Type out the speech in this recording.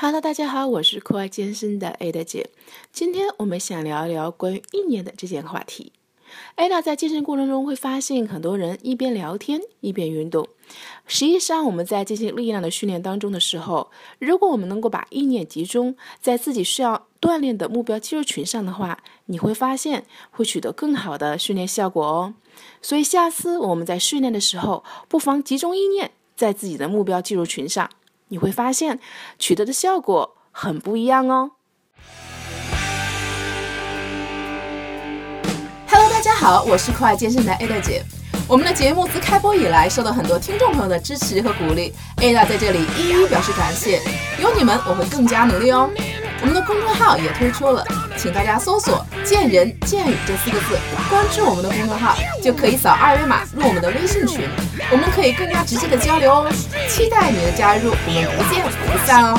Hello，大家好，我是酷爱健身的 Ada 姐。今天我们想聊一聊关于意念的这件话题。Ada 在健身过程中会发现，很多人一边聊天一边运动。实际上，我们在进行力量的训练当中的时候，如果我们能够把意念集中在自己需要锻炼的目标肌肉群上的话，你会发现会取得更好的训练效果哦。所以，下次我们在训练的时候，不妨集中意念在自己的目标肌肉群上。你会发现取得的效果很不一样哦。Hello，大家好，我是酷爱健身的 Ada 姐。我们的节目自开播以来，受到很多听众朋友的支持和鼓励，Ada 在这里一一表示感谢。有你们，我会更加努力哦。我们的公众号也推出了，请大家搜索“见人见语”这四个字，关注我们的公众号，就可以扫二维码入我们的微信群，我们可以更加直接的交流哦。期待你的加入，我们不见不散哦。